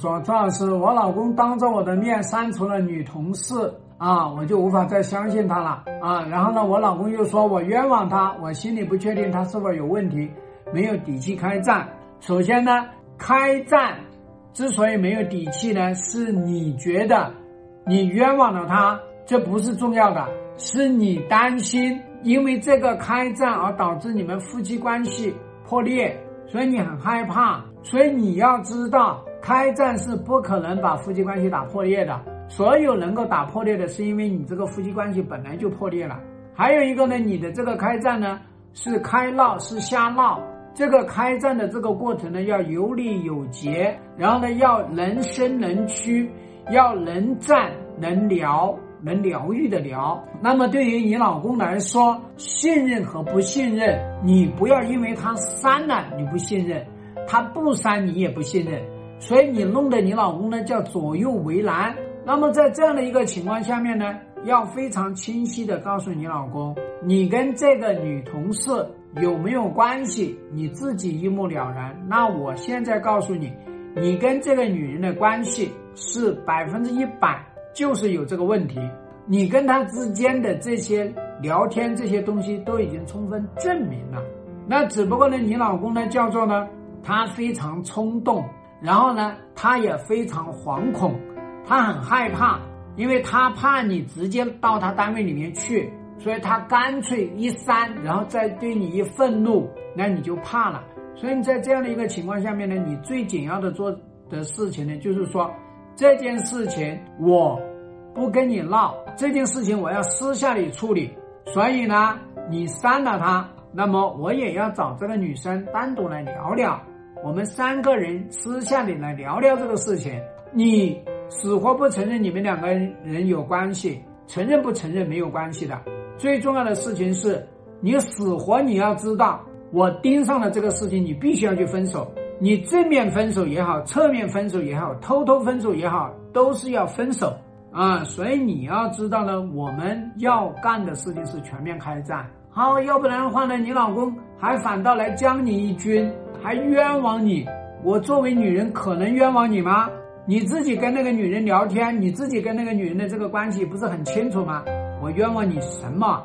说张老师，我老公当着我的面删除了女同事啊，我就无法再相信他了啊。然后呢，我老公又说我冤枉他，我心里不确定他是否有问题，没有底气开战。首先呢，开战之所以没有底气呢，是你觉得你冤枉了他，这不是重要的，是你担心因为这个开战而导致你们夫妻关系破裂，所以你很害怕。所以你要知道。开战是不可能把夫妻关系打破裂的，所有能够打破裂的，是因为你这个夫妻关系本来就破裂了。还有一个呢，你的这个开战呢是开闹是瞎闹，这个开战的这个过程呢要有理有节，然后呢要能伸能屈，要能战能聊能疗愈的疗。那么对于你老公来说，信任和不信任，你不要因为他删了你不信任，他不删你也不信任。所以你弄得你老公呢叫左右为难，那么在这样的一个情况下面呢，要非常清晰的告诉你老公，你跟这个女同事有没有关系，你自己一目了然。那我现在告诉你，你跟这个女人的关系是百分之一百就是有这个问题，你跟她之间的这些聊天这些东西都已经充分证明了。那只不过呢，你老公呢叫做呢，他非常冲动。然后呢，他也非常惶恐，他很害怕，因为他怕你直接到他单位里面去，所以他干脆一删，然后再对你一愤怒，那你就怕了。所以你在这样的一个情况下面呢，你最紧要的做的事情呢，就是说这件事情我不跟你闹，这件事情我要私下里处理。所以呢，你删了他，那么我也要找这个女生单独来聊聊。我们三个人私下里来聊聊这个事情。你死活不承认你们两个人有关系，承认不承认没有关系的。最重要的事情是，你死活你要知道，我盯上了这个事情，你必须要去分手。你正面分手也好，侧面分手也好，偷偷分手也好，都是要分手啊。所以你要知道呢，我们要干的事情是全面开战。好，要不然的话呢，你老公还反倒来将你一军。还冤枉你？我作为女人可能冤枉你吗？你自己跟那个女人聊天，你自己跟那个女人的这个关系不是很清楚吗？我冤枉你什么？